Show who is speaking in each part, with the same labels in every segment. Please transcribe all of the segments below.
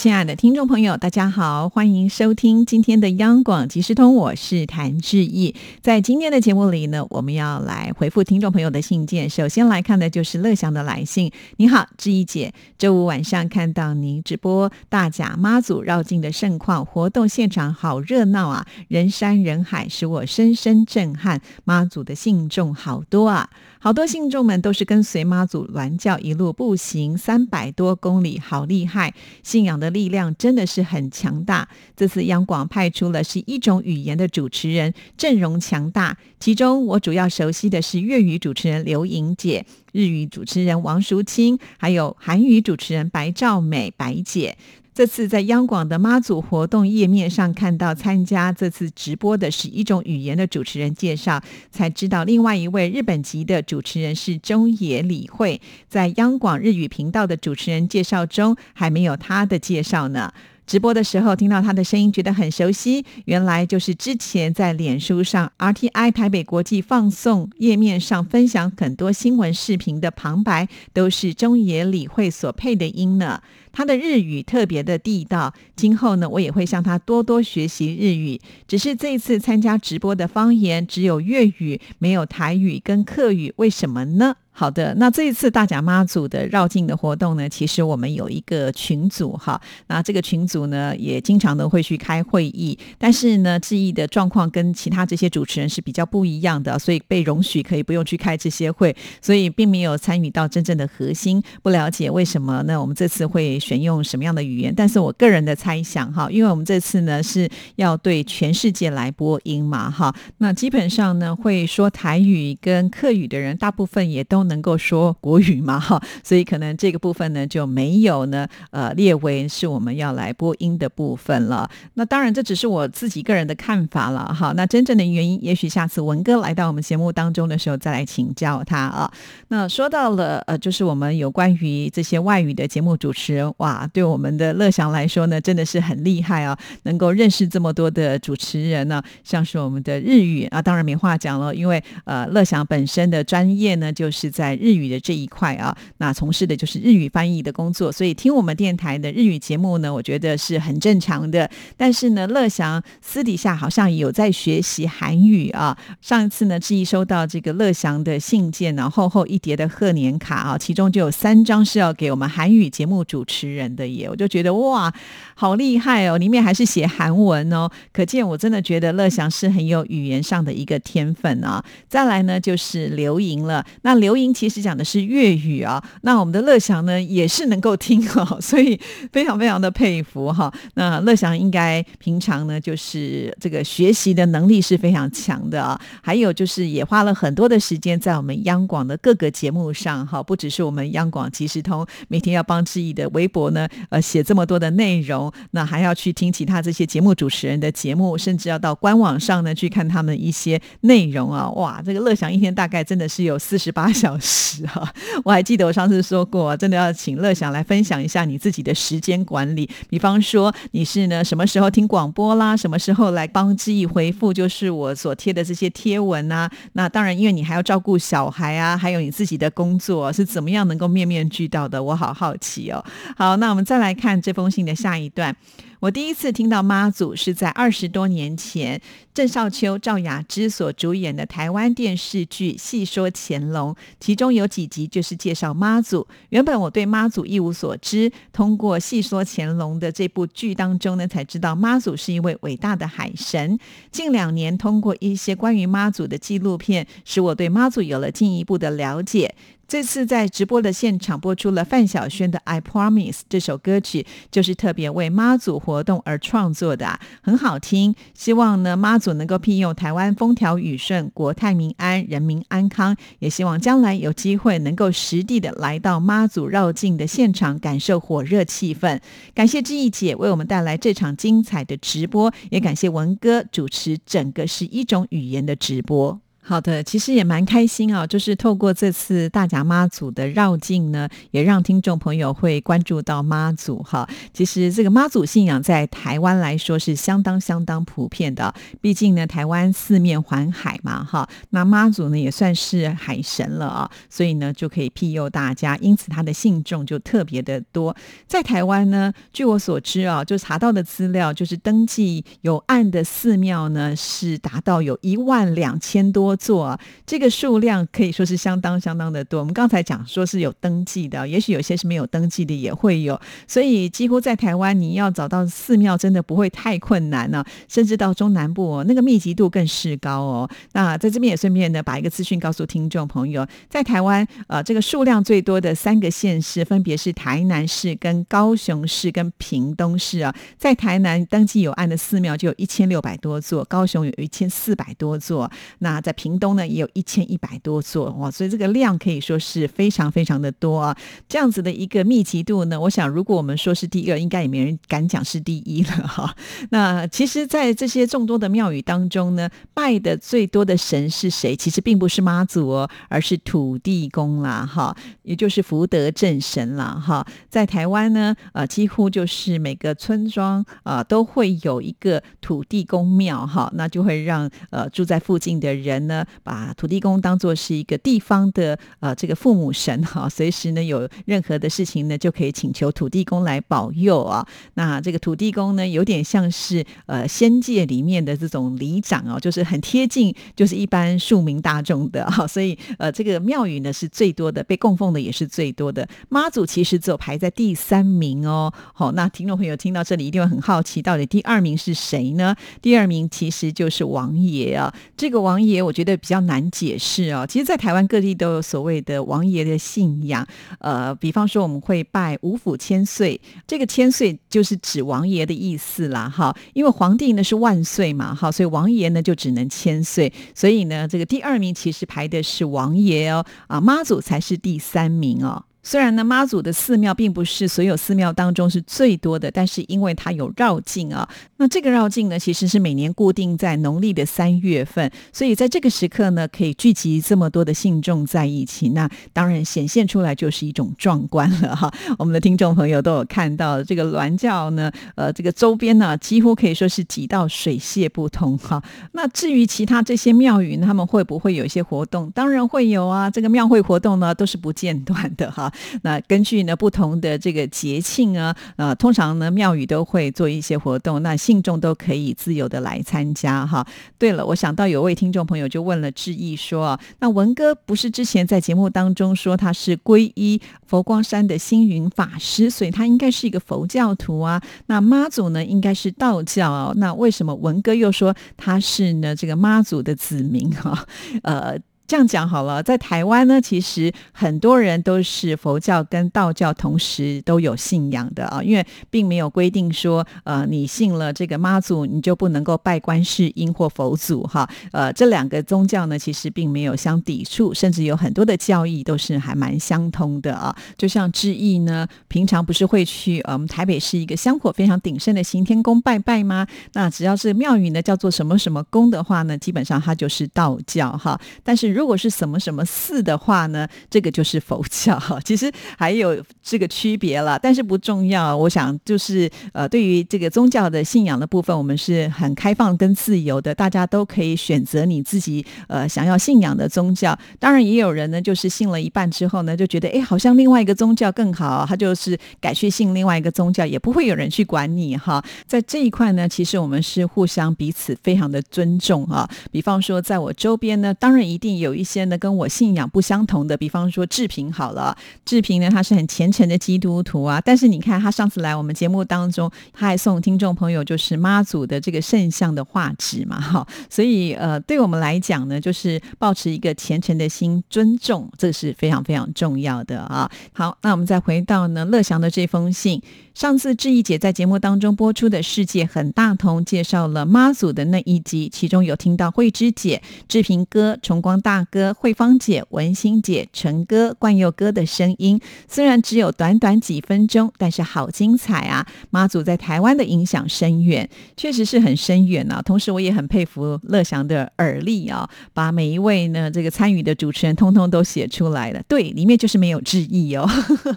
Speaker 1: 亲爱的听众朋友，大家好，欢迎收听今天的央广即时通，我是谭志毅。在今天的节目里呢，我们要来回复听众朋友的信件。首先来看的就是乐祥的来信。你好，志毅姐，周五晚上看到您直播大甲妈祖绕境的盛况，活动现场好热闹啊，人山人海，使我深深震撼。妈祖的信众好多啊，好多信众们都是跟随妈祖銮教一路步行三百多公里，好厉害，信仰的。力量真的是很强大。这次央广派出了是一种语言的主持人，阵容强大。其中我主要熟悉的是粤语主持人刘莹姐、日语主持人王淑清，还有韩语主持人白兆美白姐。这次在央广的妈祖活动页面上看到参加这次直播的是一种语言的主持人介绍，才知道另外一位日本籍的主持人是中野理惠。在央广日语频道的主持人介绍中，还没有他的介绍呢。直播的时候听到他的声音，觉得很熟悉，原来就是之前在脸书上 RTI 台北国际放送页面上分享很多新闻视频的旁白，都是中野理惠所配的音呢。他的日语特别的地道，今后呢，我也会向他多多学习日语。只是这一次参加直播的方言只有粤语，没有台语跟客语，为什么呢？好的，那这一次大甲妈祖的绕境的活动呢，其实我们有一个群组哈，那这个群组呢也经常都会去开会议，但是呢，志毅的状况跟其他这些主持人是比较不一样的，所以被容许可以不用去开这些会，所以并没有参与到真正的核心。不了解为什么呢？我们这次会选用什么样的语言？但是我个人的猜想哈，因为我们这次呢是要对全世界来播音嘛哈，那基本上呢会说台语跟客语的人，大部分也都。能够说国语嘛？哈，所以可能这个部分呢就没有呢，呃，列为是我们要来播音的部分了。那当然，这只是我自己个人的看法了。哈，那真正的原因，也许下次文哥来到我们节目当中的时候再来请教他啊。那说到了，呃，就是我们有关于这些外语的节目主持人，哇，对我们的乐祥来说呢，真的是很厉害啊，能够认识这么多的主持人呢，像是我们的日语啊，当然没话讲了，因为呃，乐祥本身的专业呢，就是。在日语的这一块啊，那从事的就是日语翻译的工作，所以听我们电台的日语节目呢，我觉得是很正常的。但是呢，乐祥私底下好像有在学习韩语啊。上一次呢，志毅收到这个乐祥的信件呢，厚厚一叠的贺年卡啊，其中就有三张是要给我们韩语节目主持人的耶，我就觉得哇，好厉害哦！里面还是写韩文哦，可见我真的觉得乐祥是很有语言上的一个天分啊。再来呢，就是刘莹了，那刘莹。其实讲的是粤语啊，那我们的乐祥呢也是能够听哦，所以非常非常的佩服哈。那乐祥应该平常呢就是这个学习的能力是非常强的啊，还有就是也花了很多的时间在我们央广的各个节目上哈，不只是我们央广即时通每天要帮志毅的微博呢呃写这么多的内容，那还要去听其他这些节目主持人的节目，甚至要到官网上呢去看他们一些内容啊，哇，这个乐享一天大概真的是有四十八 小。时哈，我还记得我上次说过，真的要请乐享来分享一下你自己的时间管理。比方说，你是呢什么时候听广播啦，什么时候来帮志毅回复，就是我所贴的这些贴文啊。那当然，因为你还要照顾小孩啊，还有你自己的工作，是怎么样能够面面俱到的？我好好奇哦。好，那我们再来看这封信的下一段。我第一次听到妈祖是在二十多年前，郑少秋、赵雅芝所主演的台湾电视剧《戏说乾隆》，其中有几集就是介绍妈祖。原本我对妈祖一无所知，通过《戏说乾隆》的这部剧当中呢，才知道妈祖是一位伟大的海神。近两年，通过一些关于妈祖的纪录片，使我对妈祖有了进一步的了解。这次在直播的现场播出了范晓萱的《I Promise》这首歌曲，就是特别为妈祖活动而创作的，很好听。希望呢妈祖能够庇佑台湾风调雨顺、国泰民安、人民安康，也希望将来有机会能够实地的来到妈祖绕境的现场，感受火热气氛。感谢志毅姐为我们带来这场精彩的直播，也感谢文哥主持整个十一种语言的直播。好的，其实也蛮开心啊，就是透过这次大甲妈祖的绕境呢，也让听众朋友会关注到妈祖哈。其实这个妈祖信仰在台湾来说是相当相当普遍的，毕竟呢台湾四面环海嘛哈，那妈祖呢也算是海神了啊，所以呢就可以庇佑大家，因此他的信众就特别的多。在台湾呢，据我所知啊，就查到的资料就是登记有案的寺庙呢是达到有一万两千多。做这个数量可以说是相当相当的多。我们刚才讲说是有登记的，也许有些是没有登记的也会有，所以几乎在台湾你要找到寺庙真的不会太困难呢。甚至到中南部哦那个密集度更是高哦。那在这边也顺便呢把一个资讯告诉听众朋友，在台湾呃这个数量最多的三个县市分别是台南市、跟高雄市、跟屏东市啊。在台南登记有案的寺庙就有一千六百多座，高雄有一千四百多座。那在屏东呢也有一千一百多座哇，所以这个量可以说是非常非常的多啊。这样子的一个密集度呢，我想如果我们说是第二，应该也没人敢讲是第一了哈。那其实，在这些众多的庙宇当中呢，拜的最多的神是谁？其实并不是妈祖哦，而是土地公啦哈，也就是福德正神啦哈。在台湾呢，呃，几乎就是每个村庄啊都会有一个土地公庙哈，那就会让呃住在附近的人呢。把土地公当做是一个地方的呃这个父母神哈，随时呢有任何的事情呢就可以请求土地公来保佑啊。那这个土地公呢有点像是呃仙界里面的这种里长哦，就是很贴近就是一般庶民大众的哈，所以呃这个庙宇呢是最多的，被供奉的也是最多的。妈祖其实只有排在第三名哦。好，那听众朋友听到这里一定会很好奇，到底第二名是谁呢？第二名其实就是王爷啊。这个王爷我觉。觉得比较难解释哦。其实，在台湾各地都有所谓的王爷的信仰。呃，比方说，我们会拜五府千岁，这个千岁就是指王爷的意思啦。哈，因为皇帝呢是万岁嘛，哈，所以王爷呢就只能千岁。所以呢，这个第二名其实排的是王爷哦，啊，妈祖才是第三名哦。虽然呢，妈祖的寺庙并不是所有寺庙当中是最多的，但是因为它有绕境啊，那这个绕境呢，其实是每年固定在农历的三月份，所以在这个时刻呢，可以聚集这么多的信众在一起，那当然显现出来就是一种壮观了哈。我们的听众朋友都有看到这个銮教呢，呃，这个周边呢几乎可以说是挤到水泄不通哈。那至于其他这些庙宇，他们会不会有一些活动？当然会有啊，这个庙会活动呢都是不间断的哈。那根据呢不同的这个节庆啊，呃，通常呢庙宇都会做一些活动，那信众都可以自由的来参加哈。对了，我想到有位听众朋友就问了志毅说啊，那文哥不是之前在节目当中说他是皈依佛光山的星云法师，所以他应该是一个佛教徒啊。那妈祖呢应该是道教啊，那为什么文哥又说他是呢这个妈祖的子民哈？呃。这样讲好了，在台湾呢，其实很多人都是佛教跟道教同时都有信仰的啊，因为并没有规定说，呃，你信了这个妈祖，你就不能够拜观世音或佛祖哈。呃，这两个宗教呢，其实并没有相抵触，甚至有很多的教义都是还蛮相通的啊。就像志毅呢，平常不是会去呃，我们台北市一个香火非常鼎盛的行天宫拜拜吗？那只要是庙宇呢，叫做什么什么宫的话呢，基本上它就是道教哈。但是如如果是什么什么寺的话呢，这个就是佛教。其实还有这个区别了，但是不重要。我想就是呃，对于这个宗教的信仰的部分，我们是很开放跟自由的，大家都可以选择你自己呃想要信仰的宗教。当然，也有人呢，就是信了一半之后呢，就觉得哎，好像另外一个宗教更好，他就是改去信另外一个宗教，也不会有人去管你哈。在这一块呢，其实我们是互相彼此非常的尊重啊。比方说，在我周边呢，当然一定有。有一些呢跟我信仰不相同的，比方说志平好了，志平呢他是很虔诚的基督徒啊，但是你看他上次来我们节目当中，他还送听众朋友就是妈祖的这个圣像的画纸嘛，哈，所以呃对我们来讲呢，就是保持一个虔诚的心，尊重，这是非常非常重要的啊。好，那我们再回到呢乐祥的这封信。上次志毅姐在节目当中播出的《世界很大同》，介绍了妈祖的那一集，其中有听到慧芝姐、志平哥、崇光大。大哥、慧芳姐、文心姐、陈哥、冠佑哥的声音。虽然只有短短几分钟，但是好精彩啊！妈祖在台湾的影响深远，确实是很深远啊。同时，我也很佩服乐祥的耳力啊，把每一位呢这个参与的主持人通通都写出来了。对，里面就是没有志毅哦。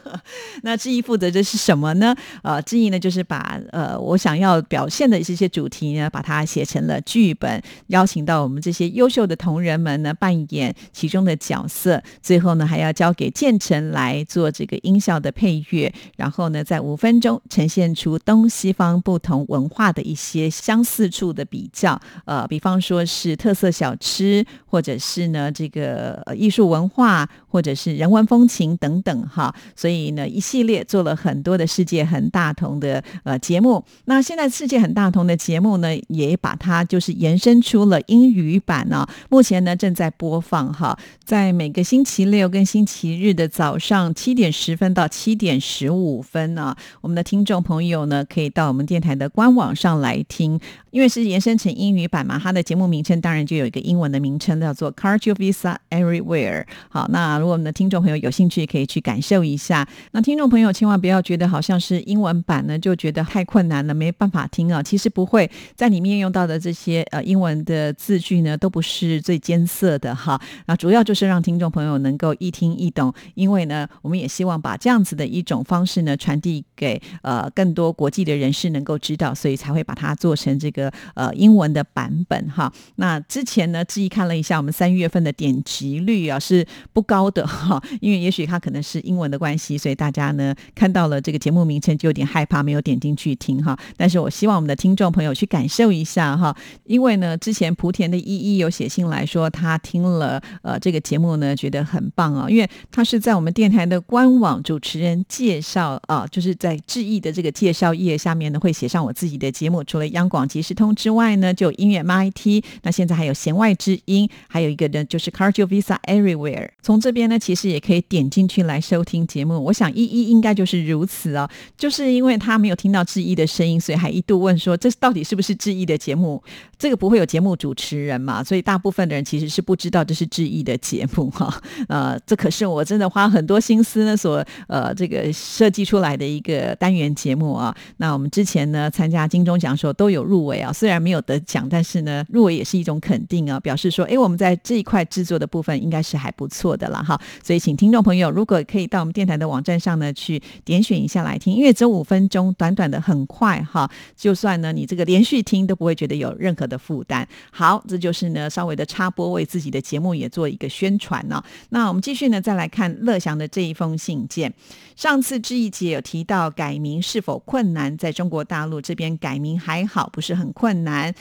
Speaker 1: 那志毅负责的是什么呢？呃，志毅呢就是把呃我想要表现的这些主题呢，把它写成了剧本，邀请到我们这些优秀的同仁们呢扮演演其中的角色，最后呢还要交给建成来做这个音效的配乐，然后呢在五分钟呈现出东西方不同文化的一些相似处的比较，呃，比方说是特色小吃，或者是呢这个艺术文化，或者是人文风情等等哈，所以呢一系列做了很多的世界很大同的呃节目。那现在世界很大同的节目呢，也把它就是延伸出了英语版呢，目前呢正在播播放哈，在每个星期六跟星期日的早上七点十分到七点十五分呢，我们的听众朋友呢可以到我们电台的官网上来听，因为是延伸成英语版嘛，它的节目名称当然就有一个英文的名称叫做 Cardio Visa Everywhere。好，那如果我们的听众朋友有兴趣，可以去感受一下。那听众朋友千万不要觉得好像是英文版呢，就觉得太困难了，没办法听啊。其实不会，在里面用到的这些呃英文的字句呢，都不是最艰涩的哈。那主要就是让听众朋友能够一听一懂，因为呢，我们也希望把这样子的一种方式呢传递给呃更多国际的人士能够知道，所以才会把它做成这个呃英文的版本哈。那之前呢，志毅看了一下我们三月份的点击率啊是不高的哈，因为也许它可能是英文的关系，所以大家呢看到了这个节目名称就有点害怕，没有点进去听哈。但是我希望我们的听众朋友去感受一下哈，因为呢之前莆田的依依有写信来说，他听了了呃这个节目呢觉得很棒啊，因为他是在我们电台的官网主持人介绍啊，就是在致意的这个介绍页下面呢会写上我自己的节目，除了央广即时通之外呢，就音乐 MIT，那现在还有弦外之音，还有一个呢就是 Cardio Visa Everywhere，从这边呢其实也可以点进去来收听节目。我想依依应该就是如此哦，就是因为他没有听到致意的声音，所以还一度问说这到底是不是致意的节目？这个不会有节目主持人嘛？所以大部分的人其实是不知道这是致意的节目哈。呃，这可是我真的花很多心思呢所呃这个设计出来的一个单元节目啊。那我们之前呢参加金钟奖的时候都有入围啊，虽然没有得奖，但是呢入围也是一种肯定啊，表示说哎我们在这一块制作的部分应该是还不错的了哈。所以请听众朋友如果可以到我们电台的网站上呢去点选一下来听，因为只有五分钟，短短的很快哈。就算呢你这个连续听都不会觉得有任何的负担。好，这就是呢稍微的插播，为自己的节目也做一个宣传呢。那我们继续呢再来看乐祥的这一封信件。上次志毅姐有提到改名是否困难，在中国大陆这边改名还好，不是很困难。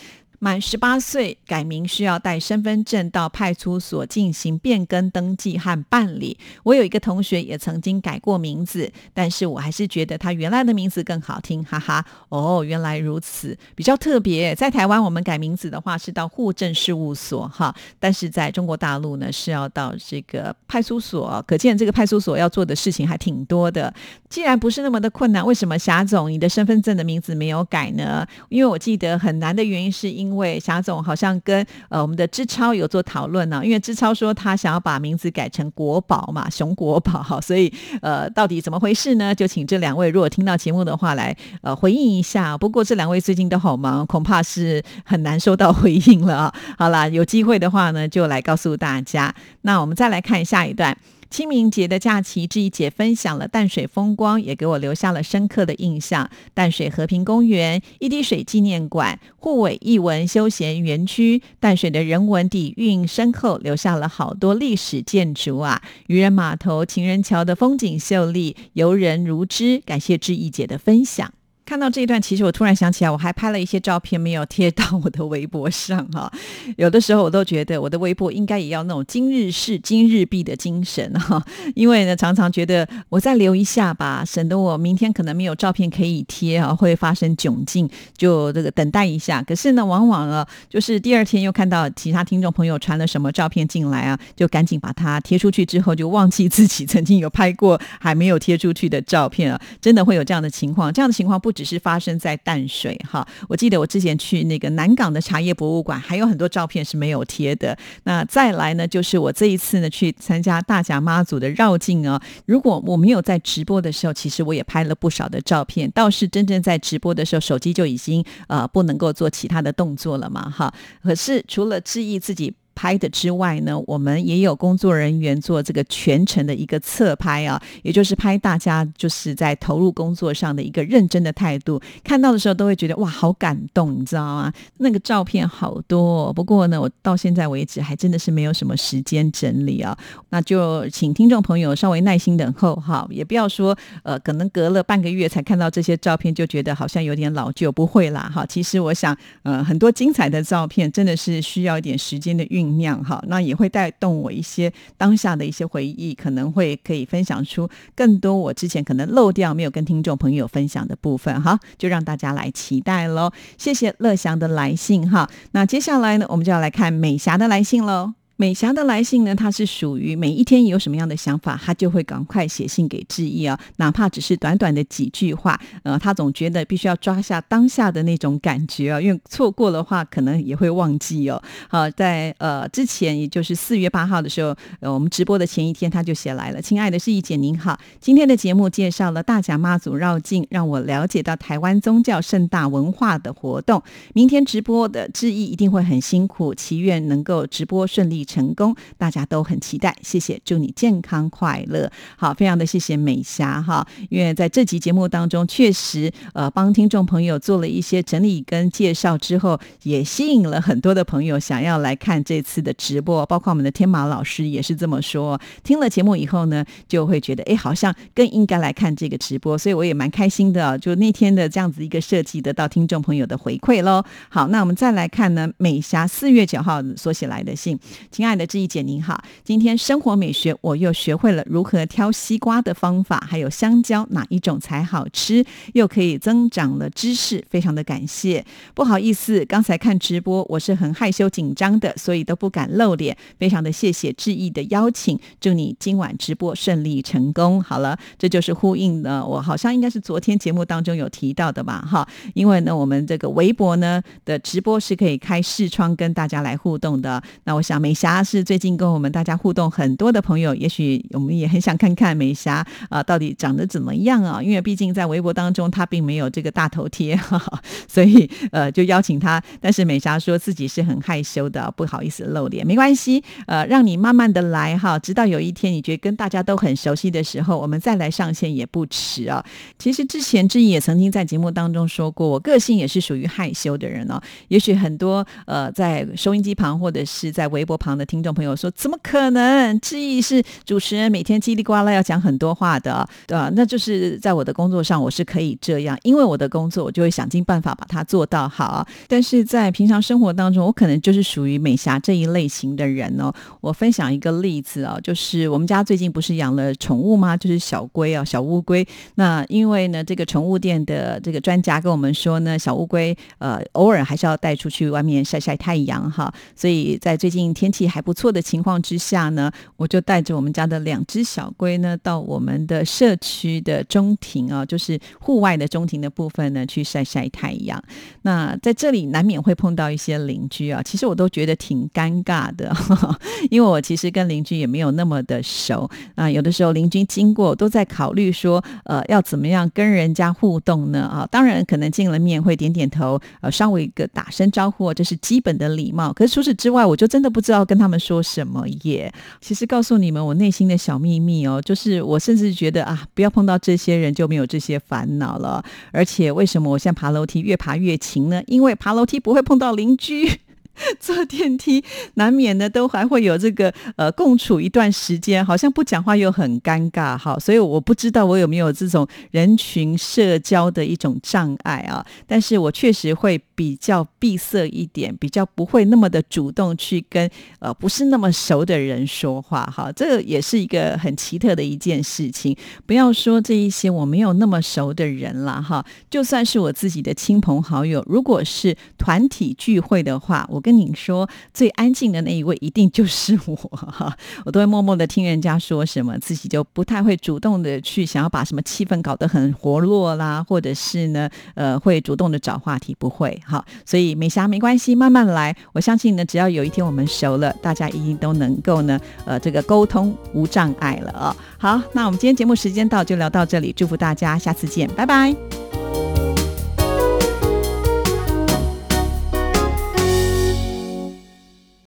Speaker 1: 满十八岁改名需要带身份证到派出所进行变更登记和办理。我有一个同学也曾经改过名字，但是我还是觉得他原来的名字更好听，哈哈。哦，原来如此，比较特别。在台湾，我们改名字的话是到户政事务所，哈，但是在中国大陆呢是要到这个派出所。可见这个派出所要做的事情还挺多的。既然不是那么的困难，为什么霞总你的身份证的名字没有改呢？因为我记得很难的原因是因为霞总好像跟呃我们的志超有做讨论呢，因为志超说他想要把名字改成国宝嘛，熊国宝，所以呃到底怎么回事呢？就请这两位如果听到节目的话来呃回应一下。不过这两位最近都好忙，恐怕是很难收到回应了啊。好啦，有机会的话呢，就来告诉大家。那我们再来看下一段。清明节的假期，志毅姐分享了淡水风光，也给我留下了深刻的印象。淡水和平公园、一滴水纪念馆、护尾艺文休闲园区，淡水的人文底蕴深厚，留下了好多历史建筑啊。渔人码头、情人桥的风景秀丽，游人如织。感谢志毅姐的分享。看到这一段，其实我突然想起来，我还拍了一些照片没有贴到我的微博上哈。有的时候我都觉得我的微博应该也要那种今日事今日毕的精神哈，因为呢常常觉得我再留一下吧，省得我明天可能没有照片可以贴啊，会发生窘境，就这个等待一下。可是呢，往往啊，就是第二天又看到其他听众朋友传了什么照片进来啊，就赶紧把它贴出去，之后就忘记自己曾经有拍过还没有贴出去的照片啊，真的会有这样的情况。这样的情况不。只是发生在淡水哈。我记得我之前去那个南港的茶叶博物馆，还有很多照片是没有贴的。那再来呢，就是我这一次呢去参加大甲妈祖的绕境啊。如果我没有在直播的时候，其实我也拍了不少的照片。倒是真正在直播的时候，手机就已经呃不能够做其他的动作了嘛哈。可是除了质疑自己。拍的之外呢，我们也有工作人员做这个全程的一个侧拍啊，也就是拍大家就是在投入工作上的一个认真的态度。看到的时候都会觉得哇，好感动，你知道吗？那个照片好多，不过呢，我到现在为止还真的是没有什么时间整理啊。那就请听众朋友稍微耐心等候哈，也不要说呃，可能隔了半个月才看到这些照片，就觉得好像有点老旧。不会啦，哈，其实我想呃，很多精彩的照片真的是需要一点时间的运。酝酿哈，那也会带动我一些当下的一些回忆，可能会可以分享出更多我之前可能漏掉没有跟听众朋友分享的部分哈，就让大家来期待喽。谢谢乐祥的来信哈，那接下来呢，我们就要来看美霞的来信喽。美霞的来信呢，它是属于每一天有什么样的想法，她就会赶快写信给志毅啊，哪怕只是短短的几句话，呃，她总觉得必须要抓下当下的那种感觉啊，因为错过的话可能也会忘记哦。好，在呃之前，也就是四月八号的时候，呃，我们直播的前一天，他就写来了：“亲爱的志毅姐，您好，今天的节目介绍了大甲妈祖绕境，让我了解到台湾宗教盛大文化的活动。明天直播的志毅一定会很辛苦，祈愿能够直播顺利。”成功，大家都很期待。谢谢，祝你健康快乐。好，非常的谢谢美霞哈，因为在这集节目当中，确实呃帮听众朋友做了一些整理跟介绍之后，也吸引了很多的朋友想要来看这次的直播，包括我们的天马老师也是这么说。听了节目以后呢，就会觉得哎，好像更应该来看这个直播，所以我也蛮开心的。就那天的这样子一个设计，得到听众朋友的回馈喽。好，那我们再来看呢，美霞四月九号所写来的信。亲爱的志毅姐，您好！今天生活美学我又学会了如何挑西瓜的方法，还有香蕉哪一种才好吃，又可以增长了知识，非常的感谢。不好意思，刚才看直播我是很害羞紧张的，所以都不敢露脸。非常的谢谢志毅的邀请，祝你今晚直播顺利成功。好了，这就是呼应呢，我好像应该是昨天节目当中有提到的吧？哈，因为呢，我们这个微博呢的直播是可以开视窗跟大家来互动的。那我想每霞是最近跟我们大家互动很多的朋友，也许我们也很想看看美霞啊，到底长得怎么样啊？因为毕竟在微博当中，她并没有这个大头贴，所以呃，就邀请她。但是美霞说自己是很害羞的，不好意思露脸，没关系，呃，让你慢慢的来哈，直到有一天你觉得跟大家都很熟悉的时候，我们再来上线也不迟啊。其实之前志毅也曾经在节目当中说过，我个性也是属于害羞的人哦。也许很多呃，在收音机旁或者是在微博旁的听众朋友说：“怎么可能？志毅是主持人，每天叽里呱啦要讲很多话的，对吧？那就是在我的工作上，我是可以这样，因为我的工作，我就会想尽办法把它做到好。但是在平常生活当中，我可能就是属于美霞这一类型的人哦。我分享一个例子啊，就是我们家最近不是养了宠物吗？就是小龟啊，小乌龟。那因为呢，这个宠物店的这个专家跟我们说呢，小乌龟呃，偶尔还是要带出去外面晒晒太阳哈，所以在最近天气还不错的情况之下呢，我就带着我们家的两只小龟呢，到我们的社区的中庭啊，就是户外的中庭的部分呢，去晒晒太阳。那在这里难免会碰到一些邻居啊，其实我都觉得挺尴尬的，因为我其实跟邻居也没有那么的熟啊。有的时候邻居经过，都在考虑说，呃，要怎么样跟人家互动呢？啊，当然可能见了面会点点头，呃，稍微一个打声招呼，这是基本的礼貌。可是除此之外，我就真的不知道跟跟他们说什么耶。其实告诉你们我内心的小秘密哦，就是我甚至觉得啊，不要碰到这些人就没有这些烦恼了。而且为什么我现在爬楼梯越爬越勤呢？因为爬楼梯不会碰到邻居。坐电梯难免呢，都还会有这个呃共处一段时间，好像不讲话又很尴尬哈，所以我不知道我有没有这种人群社交的一种障碍啊，但是我确实会比较闭塞一点，比较不会那么的主动去跟呃不是那么熟的人说话哈，这也是一个很奇特的一件事情。不要说这一些我没有那么熟的人了哈，就算是我自己的亲朋好友，如果是团体聚会的话，我。跟你说，最安静的那一位一定就是我哈，我都会默默的听人家说什么，自己就不太会主动的去想要把什么气氛搞得很活络啦，或者是呢，呃，会主动的找话题，不会哈。所以美霞没关系，慢慢来。我相信呢，只要有一天我们熟了，大家一定都能够呢，呃，这个沟通无障碍了啊。好，那我们今天节目时间到，就聊到这里，祝福大家，下次见，拜拜。